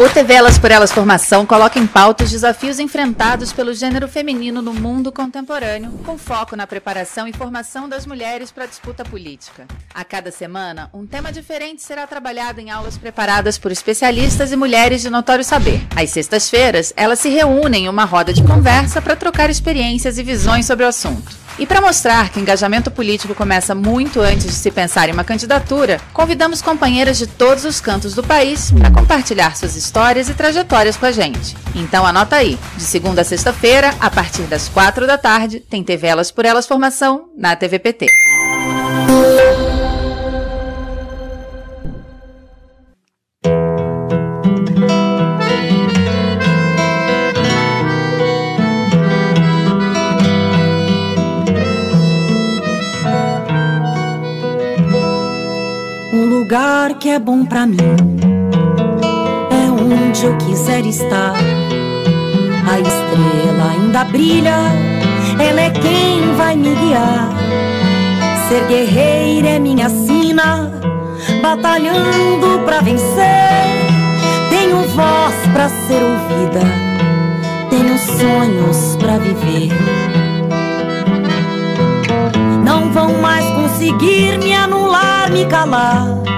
O TV Elas por Elas Formação coloca em pauta os desafios enfrentados pelo gênero feminino no mundo contemporâneo, com foco na preparação e formação das mulheres para a disputa política. A cada semana, um tema diferente será trabalhado em aulas preparadas por especialistas e mulheres de notório saber. Às sextas-feiras, elas se reúnem em uma roda de conversa para trocar experiências e visões sobre o assunto. E para mostrar que engajamento político começa muito antes de se pensar em uma candidatura, convidamos companheiras de todos os cantos do país para compartilhar suas histórias e trajetórias com a gente. Então anota aí, de segunda a sexta-feira, a partir das quatro da tarde, tem TV Elas por Elas Formação na TVPT. Que é bom pra mim é onde eu quiser estar. A estrela ainda brilha, ela é quem vai me guiar. Ser guerreira é minha sina, batalhando pra vencer. Tenho voz pra ser ouvida, tenho sonhos pra viver. Não vão mais conseguir me anular, me calar.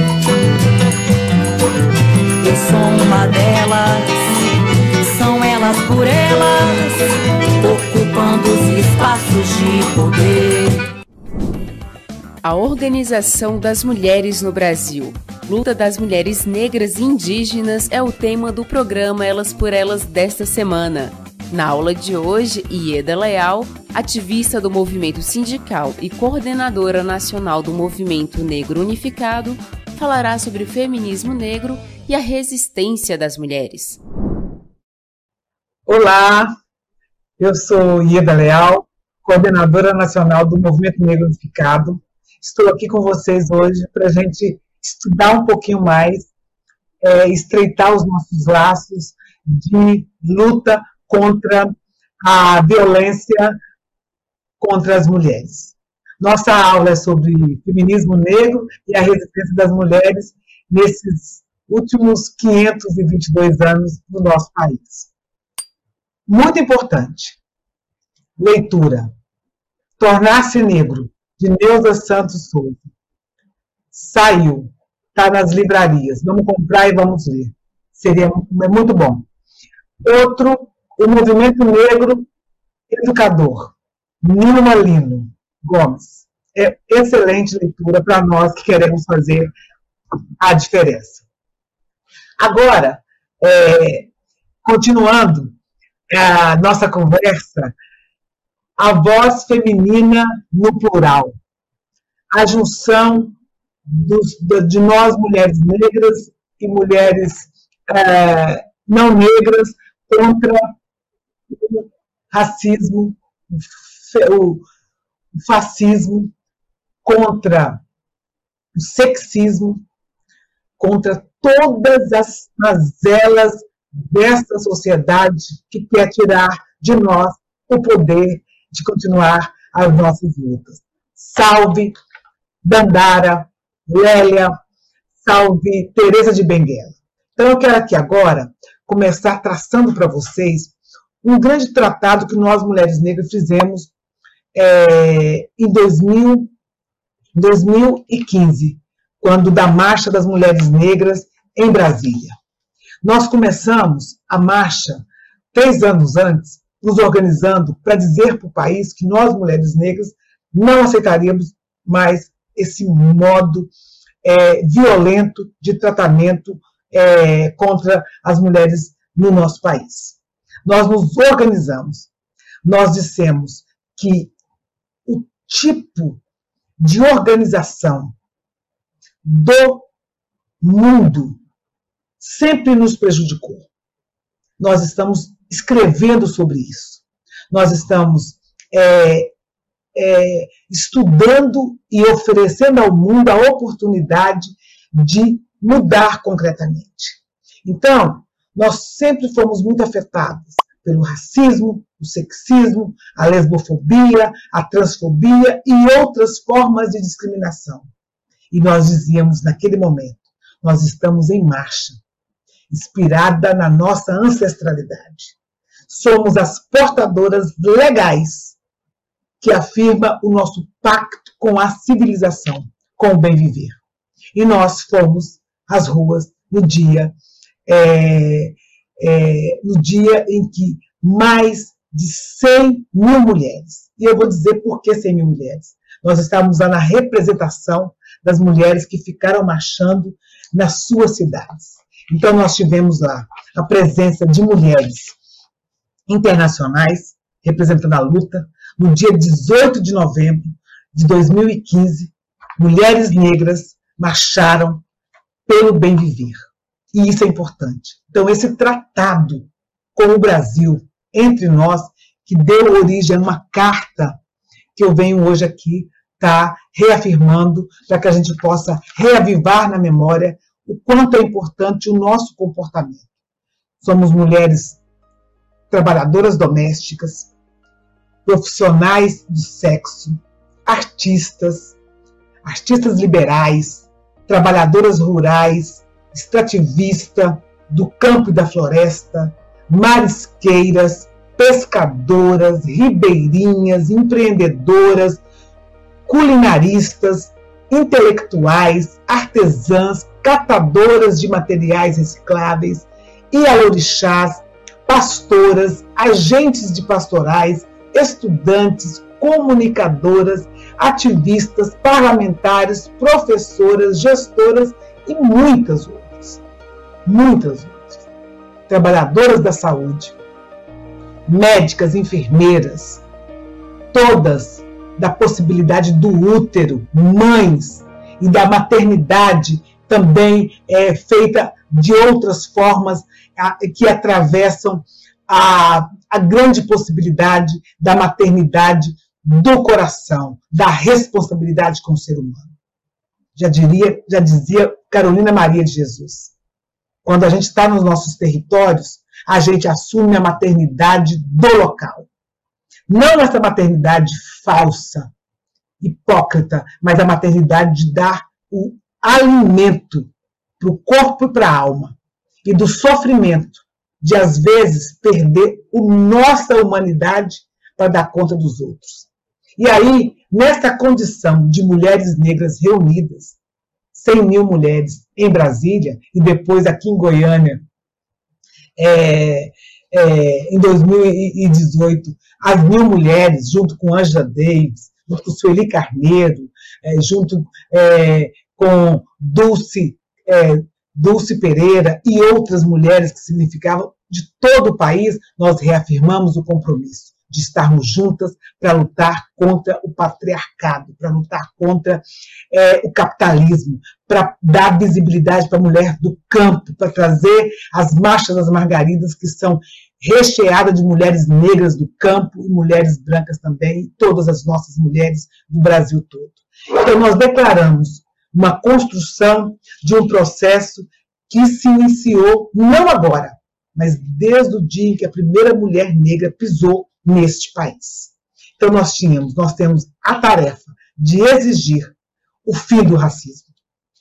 delas. São elas por elas, ocupando os espaços de poder. A Organização das Mulheres no Brasil. Luta das mulheres negras e indígenas é o tema do programa Elas por Elas desta semana. Na aula de hoje, Ieda Leal, ativista do movimento sindical e coordenadora nacional do Movimento Negro Unificado, falará sobre feminismo negro e a resistência das mulheres. Olá, eu sou Ieda Leal, coordenadora nacional do Movimento Negro Unificado. Estou aqui com vocês hoje para a gente estudar um pouquinho mais, é, estreitar os nossos laços de luta contra a violência contra as mulheres. Nossa aula é sobre feminismo negro e a resistência das mulheres nesses últimos 522 anos no nosso país. Muito importante. Leitura. Tornar-se Negro, de Neuza Santos Souza. Saiu. Está nas livrarias. Vamos comprar e vamos ler. Seria é muito bom. Outro, o Movimento Negro Educador. Nilma Lino Gomes. É excelente leitura para nós que queremos fazer a diferença. Agora, é, continuando a nossa conversa, a voz feminina no plural, a junção dos, de nós, mulheres negras e mulheres é, não negras, contra o racismo, o fascismo, contra o sexismo, contra todas as mazelas dessa sociedade que quer tirar de nós o poder de continuar as nossas lutas. Salve Dandara, Lélia, salve Teresa de Benguela. Então eu quero aqui agora começar traçando para vocês um grande tratado que nós, mulheres negras, fizemos é, em 2000, 2015, quando da Marcha das Mulheres Negras em Brasília. Nós começamos a marcha três anos antes, nos organizando para dizer para o país que nós, mulheres negras, não aceitaríamos mais esse modo é, violento de tratamento é, contra as mulheres no nosso país. Nós nos organizamos, nós dissemos que o tipo de organização do mundo sempre nos prejudicou. Nós estamos escrevendo sobre isso. Nós estamos é, é, estudando e oferecendo ao mundo a oportunidade de mudar concretamente. Então, nós sempre fomos muito afetados pelo racismo, o sexismo, a lesbofobia, a transfobia e outras formas de discriminação. E nós dizíamos naquele momento: nós estamos em marcha, inspirada na nossa ancestralidade. Somos as portadoras legais que afirma o nosso pacto com a civilização, com o bem viver. E nós fomos às ruas no dia é, é, no dia em que mais de 100 mil mulheres, e eu vou dizer por que 100 mil mulheres, nós estávamos lá na representação das mulheres que ficaram marchando nas suas cidades. Então, nós tivemos lá a presença de mulheres internacionais representando a luta. No dia 18 de novembro de 2015, mulheres negras marcharam pelo bem viver. E isso é importante. Então, esse tratado com o Brasil, entre nós, que deu origem a uma carta que eu venho hoje aqui tá reafirmando, para que a gente possa reavivar na memória o quanto é importante o nosso comportamento. Somos mulheres trabalhadoras domésticas, profissionais do sexo, artistas, artistas liberais, trabalhadoras rurais, extrativista do campo e da floresta, marisqueiras, pescadoras, ribeirinhas, empreendedoras, culinaristas, intelectuais, artesãs, catadoras de materiais recicláveis, ialorixás, pastoras, agentes de pastorais, estudantes, comunicadoras, ativistas, parlamentares, professoras, gestoras e muitas outras muitas outras. Trabalhadoras da saúde, médicas, enfermeiras, todas da possibilidade do útero, mães e da maternidade também é feita de outras formas que atravessam a, a grande possibilidade da maternidade do coração, da responsabilidade com o ser humano. Já diria, já dizia Carolina Maria de Jesus. Quando a gente está nos nossos territórios, a gente assume a maternidade do local. Não essa maternidade falsa, hipócrita, mas a maternidade de dar o alimento para o corpo e para a alma. E do sofrimento de, às vezes, perder a nossa humanidade para dar conta dos outros. E aí, nessa condição de mulheres negras reunidas, 100 mil mulheres em Brasília e depois aqui em Goiânia, é, é, em 2018, as mil mulheres, junto com Angela Davis, junto com Sueli Carneiro, é, junto é, com Dulce, é, Dulce Pereira e outras mulheres que significavam de todo o país, nós reafirmamos o compromisso de estarmos juntas para lutar contra o patriarcado, para lutar contra é, o capitalismo, para dar visibilidade para a mulher do campo, para trazer as marchas das margaridas que são recheadas de mulheres negras do campo e mulheres brancas também, e todas as nossas mulheres do Brasil todo. Então, nós declaramos uma construção de um processo que se iniciou não agora, mas desde o dia em que a primeira mulher negra pisou neste país. Então nós tínhamos, nós temos a tarefa de exigir o fim do racismo.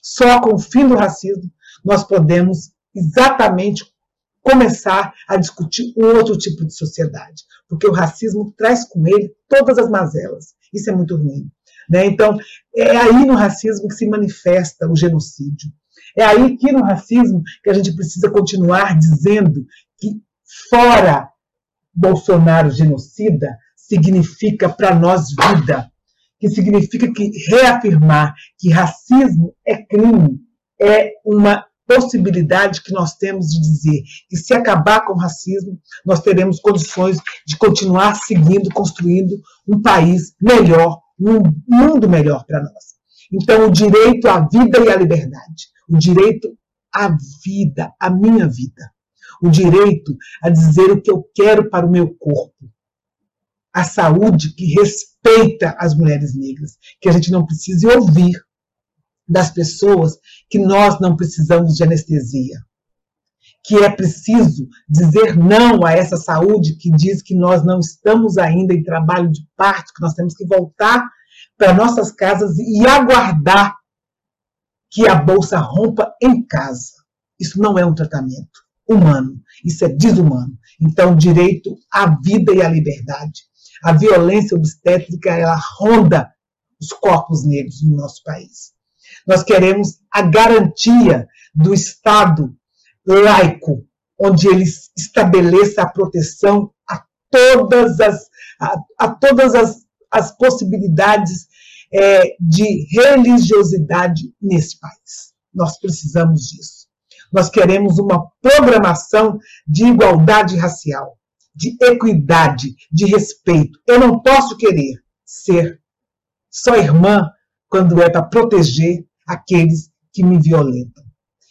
Só com o fim do racismo nós podemos exatamente começar a discutir um outro tipo de sociedade, porque o racismo traz com ele todas as mazelas. Isso é muito ruim. Né? Então, é aí no racismo que se manifesta o genocídio. É aí que no racismo que a gente precisa continuar dizendo que fora Bolsonaro genocida significa para nós vida, que significa que reafirmar que racismo é crime é uma possibilidade que nós temos de dizer que se acabar com o racismo, nós teremos condições de continuar seguindo, construindo um país melhor, um mundo melhor para nós. Então, o direito à vida e à liberdade, o direito à vida, à minha vida. O direito a dizer o que eu quero para o meu corpo. A saúde que respeita as mulheres negras, que a gente não precise ouvir das pessoas que nós não precisamos de anestesia. Que é preciso dizer não a essa saúde que diz que nós não estamos ainda em trabalho de parto, que nós temos que voltar para nossas casas e aguardar que a bolsa rompa em casa. Isso não é um tratamento humano, isso é desumano. Então, direito à vida e à liberdade. A violência obstétrica, ela ronda os corpos negros no nosso país. Nós queremos a garantia do Estado laico, onde ele estabeleça a proteção a todas as, a, a todas as, as possibilidades é, de religiosidade nesse país. Nós precisamos disso. Nós queremos uma programação de igualdade racial, de equidade, de respeito. Eu não posso querer ser só irmã quando é para proteger aqueles que me violentam.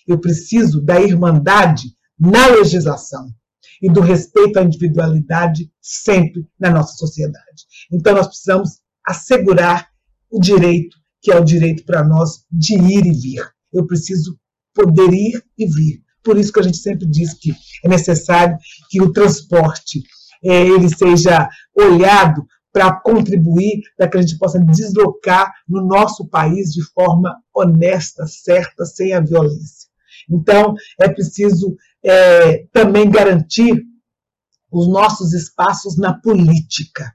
Eu preciso da irmandade na legislação e do respeito à individualidade sempre na nossa sociedade. Então, nós precisamos assegurar o direito, que é o direito para nós de ir e vir. Eu preciso poder ir e vir. Por isso que a gente sempre diz que é necessário que o transporte é, ele seja olhado para contribuir para que a gente possa deslocar no nosso país de forma honesta, certa, sem a violência. Então, é preciso é, também garantir os nossos espaços na política.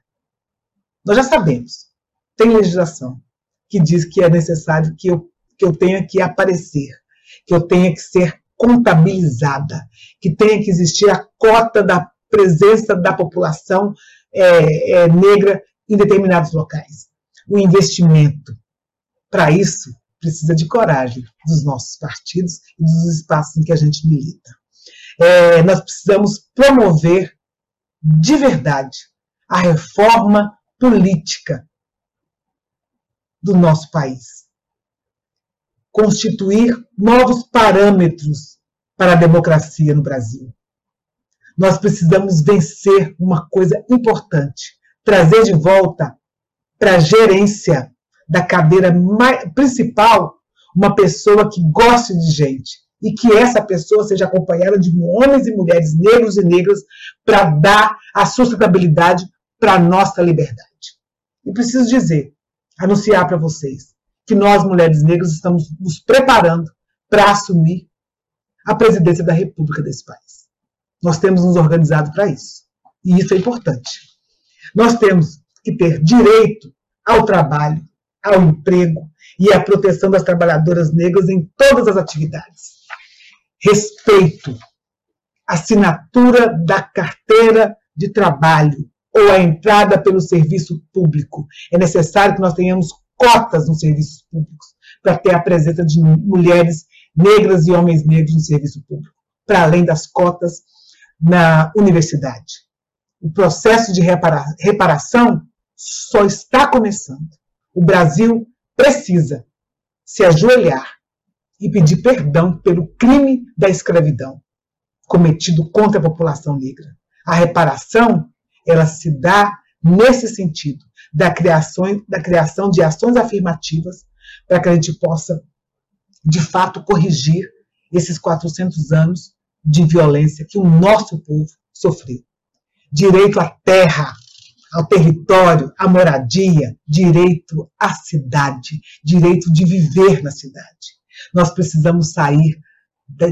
Nós já sabemos, tem legislação que diz que é necessário que eu, que eu tenha que aparecer, que eu tenha que ser contabilizada, que tenha que existir a cota da presença da população é, é, negra em determinados locais. O investimento. Para isso, precisa de coragem dos nossos partidos e dos espaços em que a gente milita. É, nós precisamos promover de verdade a reforma política do nosso país. Constituir novos parâmetros para a democracia no Brasil nós precisamos vencer uma coisa importante: trazer de volta para a gerência da cadeira mais, principal uma pessoa que goste de gente e que essa pessoa seja acompanhada de homens e mulheres negros e negras para dar a sustentabilidade para a nossa liberdade. E preciso dizer, anunciar para vocês, que nós, mulheres negras, estamos nos preparando para assumir a presidência da República desse país. Nós temos nos organizado para isso. E isso é importante. Nós temos que ter direito ao trabalho, ao emprego e à proteção das trabalhadoras negras em todas as atividades. Respeito, assinatura da carteira de trabalho ou a entrada pelo serviço público. É necessário que nós tenhamos cotas nos serviços públicos para ter a presença de mulheres negras e homens negros no serviço público, para além das cotas na universidade. O processo de repara reparação só está começando. O Brasil precisa se ajoelhar e pedir perdão pelo crime da escravidão cometido contra a população negra. A reparação, ela se dá nesse sentido, da criação, da criação de ações afirmativas para que a gente possa, de fato, corrigir esses 400 anos de violência que o nosso povo sofreu. Direito à terra, ao território, à moradia, direito à cidade, direito de viver na cidade. Nós precisamos sair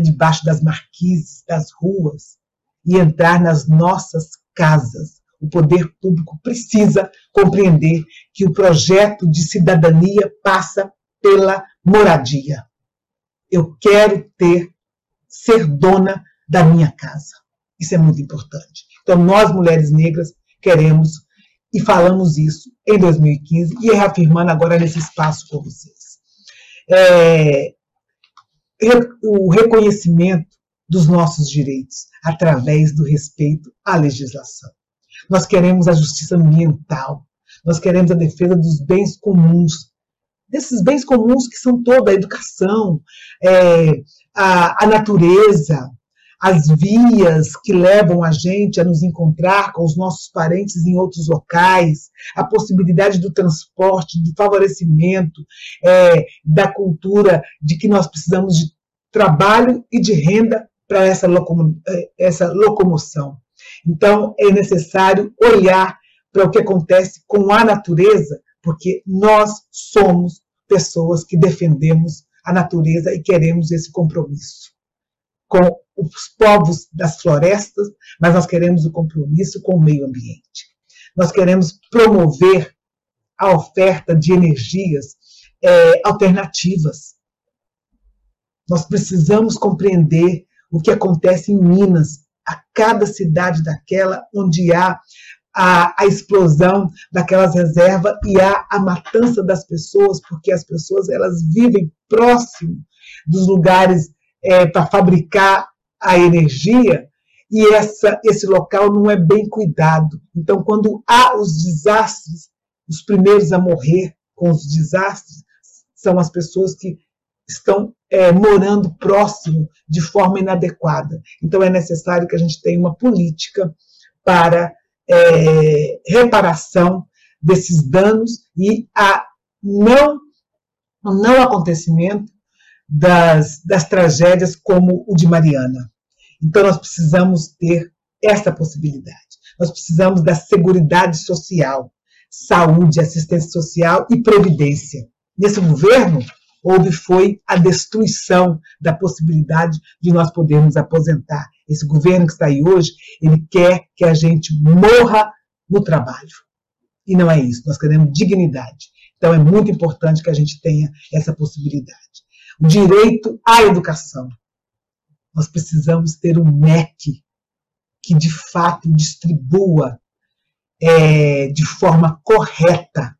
debaixo das marquises, das ruas e entrar nas nossas casas. O poder público precisa compreender que o projeto de cidadania passa pela moradia. Eu quero ter ser dona da minha casa. Isso é muito importante. Então, nós, mulheres negras, queremos e falamos isso em 2015 e reafirmando agora nesse espaço com vocês. É, o reconhecimento dos nossos direitos através do respeito à legislação. Nós queremos a justiça ambiental, nós queremos a defesa dos bens comuns, desses bens comuns que são toda a educação, é, a, a natureza, as vias que levam a gente a nos encontrar com os nossos parentes em outros locais, a possibilidade do transporte, do favorecimento, é, da cultura de que nós precisamos de trabalho e de renda para essa, locomo é, essa locomoção. Então, é necessário olhar para o que acontece com a natureza, porque nós somos pessoas que defendemos a natureza e queremos esse compromisso com os povos das florestas, mas nós queremos o compromisso com o meio ambiente. Nós queremos promover a oferta de energias é, alternativas. Nós precisamos compreender o que acontece em Minas, a cada cidade daquela onde há a, a, explosão daquelas reservas e há a matança das pessoas, porque as pessoas elas vivem próximo dos lugares é, para fabricar a energia e essa, esse local não é bem cuidado. Então, quando há os desastres, os primeiros a morrer com os desastres são as pessoas que estão é, morando próximo de forma inadequada. Então, é necessário que a gente tenha uma política para é, reparação desses danos e a não, não acontecimento das, das tragédias como o de Mariana. Então, nós precisamos ter essa possibilidade. Nós precisamos da segurança social, saúde, assistência social e previdência. Nesse governo, houve foi a destruição da possibilidade de nós podermos aposentar. Esse governo que está aí hoje, ele quer que a gente morra no trabalho. E não é isso. Nós queremos dignidade. Então é muito importante que a gente tenha essa possibilidade. O direito à educação. Nós precisamos ter um MEC que de fato distribua é, de forma correta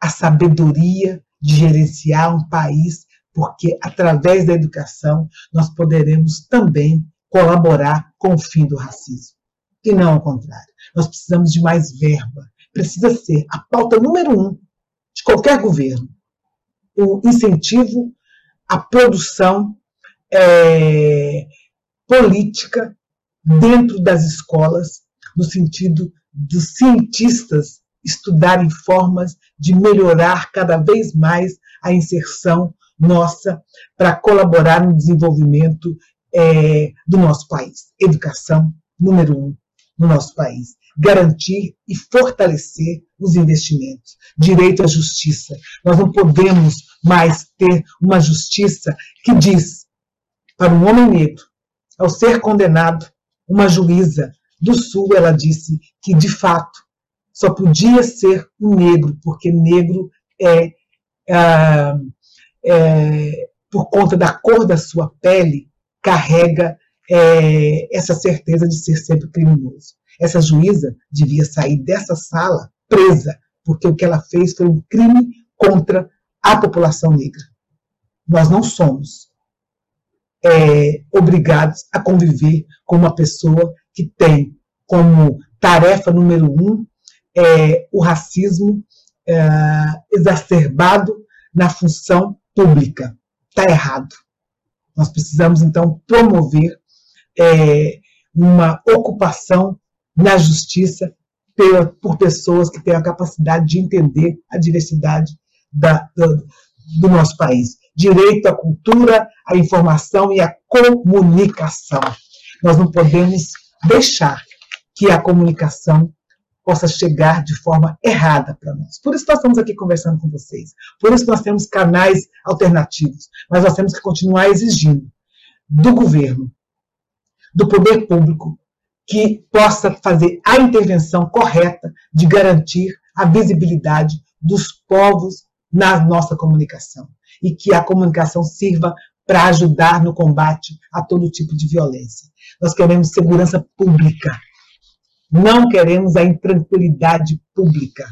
a sabedoria de gerenciar um país, porque através da educação nós poderemos também colaborar com o fim do racismo. E não ao contrário. Nós precisamos de mais verba. Precisa ser a pauta número um de qualquer governo o incentivo à produção é, política dentro das escolas, no sentido dos cientistas estudarem formas de melhorar cada vez mais a inserção nossa para colaborar no desenvolvimento é, do nosso país. Educação, número um, no nosso país. Garantir e fortalecer os investimentos. Direito à justiça. Nós não podemos mais ter uma justiça que diz para um homem negro, ao ser condenado, uma juíza do Sul, ela disse que, de fato, só podia ser um negro, porque negro é, é, é por conta da cor da sua pele, carrega é, essa certeza de ser sempre criminoso. Essa juíza devia sair dessa sala presa, porque o que ela fez foi um crime contra a população negra. Nós não somos é, obrigados a conviver com uma pessoa que tem como tarefa número um é, o racismo é, exacerbado na função pública. Está errado. Nós precisamos, então, promover é, uma ocupação na justiça por, por pessoas que têm a capacidade de entender a diversidade da, do, do nosso país. Direito à cultura, à informação e à comunicação. Nós não podemos deixar que a comunicação possa chegar de forma errada para nós. Por isso nós estamos aqui conversando com vocês. Por isso nós temos canais alternativos. Mas nós temos que continuar exigindo do governo, do poder público, que possa fazer a intervenção correta de garantir a visibilidade dos povos na nossa comunicação e que a comunicação sirva para ajudar no combate a todo tipo de violência. Nós queremos segurança pública. Não queremos a intranquilidade pública.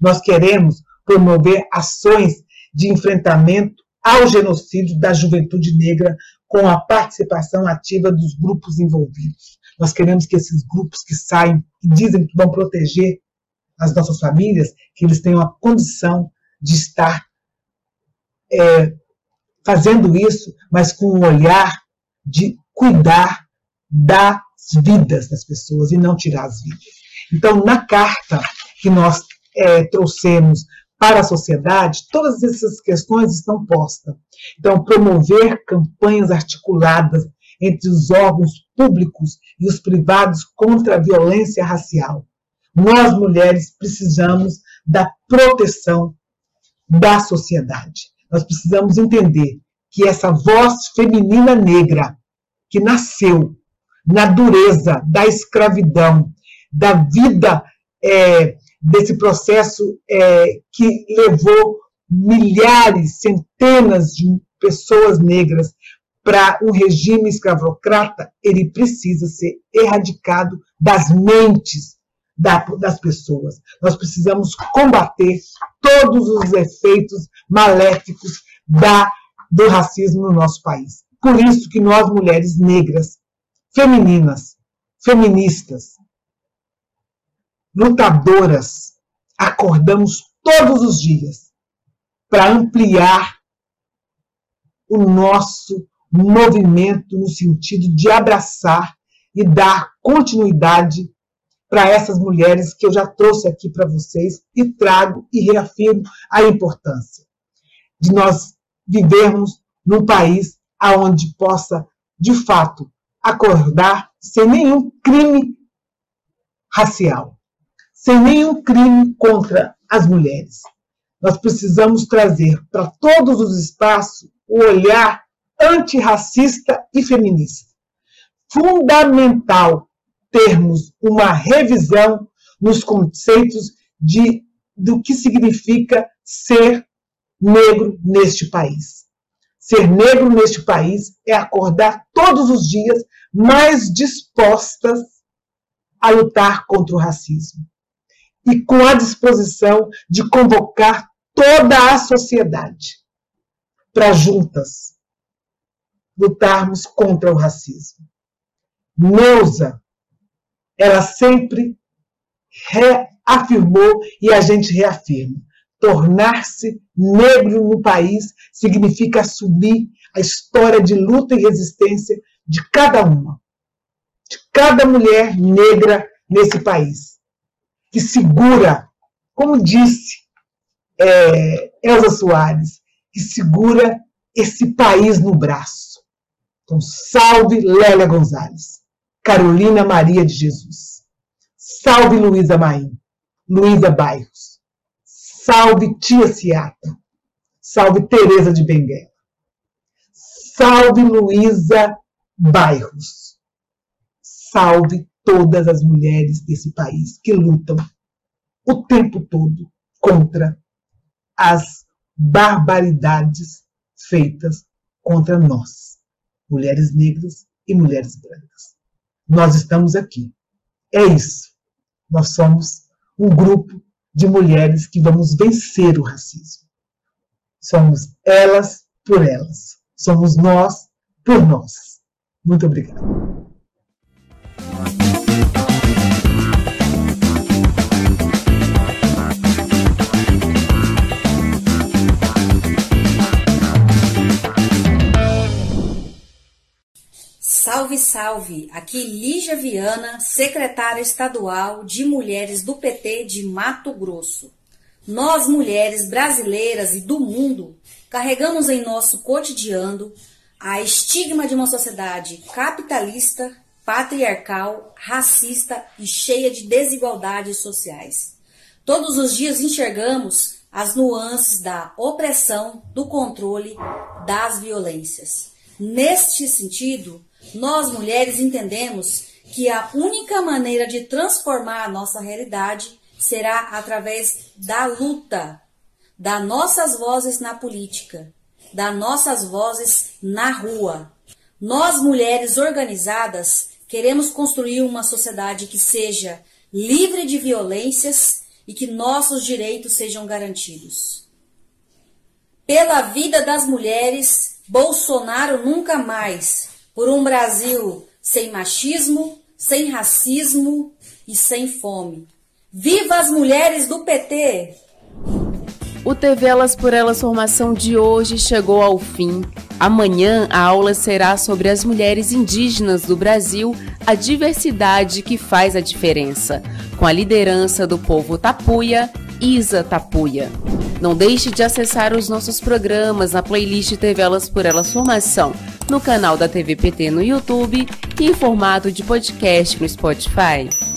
Nós queremos promover ações de enfrentamento ao genocídio da juventude negra com a participação ativa dos grupos envolvidos. Nós queremos que esses grupos que saem e dizem que vão proteger as nossas famílias, que eles tenham a condição de estar é, fazendo isso, mas com um olhar de cuidar das vidas das pessoas e não tirar as vidas. Então, na carta que nós é, trouxemos para a sociedade, todas essas questões estão postas. Então, promover campanhas articuladas entre os órgãos públicos e os privados contra a violência racial. Nós, mulheres, precisamos da proteção da sociedade. Nós precisamos entender que essa voz feminina negra que nasceu na dureza da escravidão, da vida é, desse processo é, que levou milhares, centenas de pessoas negras para um regime escravocrata, ele precisa ser erradicado das mentes das pessoas. Nós precisamos combater todos os efeitos maléficos da, do racismo no nosso país. Por isso que nós, mulheres negras, femininas, feministas, lutadoras, acordamos todos os dias para ampliar o nosso movimento no sentido de abraçar e dar continuidade para essas mulheres que eu já trouxe aqui para vocês e trago e reafirmo a importância de nós vivermos num país aonde possa, de fato, acordar sem nenhum crime racial, sem nenhum crime contra as mulheres. Nós precisamos trazer para todos os espaços o olhar antirracista e feminista. Fundamental termos uma revisão nos conceitos de, do que significa ser negro neste país. Ser negro neste país é acordar todos os dias mais dispostas a lutar contra o racismo e com a disposição de convocar toda a sociedade para juntas lutarmos contra o racismo. Neuza, ela sempre reafirmou e a gente reafirma. Tornar-se negro no país significa assumir a história de luta e resistência de cada uma, de cada mulher negra nesse país que segura, como disse é, Elza Soares, que segura esse país no braço. Então, salve Lélia Gonzalez, Carolina Maria de Jesus, salve Luísa Maim, Luísa Bairros, salve Tia Ciata, salve Teresa de Benguela, salve Luísa Bairros, salve todas as mulheres desse país que lutam o tempo todo contra as barbaridades feitas contra nós, mulheres negras e mulheres brancas. Nós estamos aqui. É isso. Nós somos um grupo de mulheres que vamos vencer o racismo. Somos elas por elas. Somos nós por nós. Muito obrigada. Salve, salve! Aqui Lígia Viana, secretária estadual de Mulheres do PT de Mato Grosso. Nós, mulheres brasileiras e do mundo, carregamos em nosso cotidiano a estigma de uma sociedade capitalista, patriarcal, racista e cheia de desigualdades sociais. Todos os dias enxergamos as nuances da opressão, do controle, das violências. Neste sentido, nós mulheres entendemos que a única maneira de transformar a nossa realidade será através da luta, das nossas vozes na política, das nossas vozes na rua. Nós, mulheres organizadas, queremos construir uma sociedade que seja livre de violências e que nossos direitos sejam garantidos. Pela vida das mulheres, Bolsonaro nunca mais por um Brasil sem machismo, sem racismo e sem fome. Viva as mulheres do PT! O TV Elas por Elas Formação de hoje chegou ao fim. Amanhã a aula será sobre as mulheres indígenas do Brasil, a diversidade que faz a diferença, com a liderança do povo Tapuia, Isa Tapuia. Não deixe de acessar os nossos programas na playlist TV Elas por Elas Formação, no canal da TVPT no YouTube e em formato de podcast no Spotify.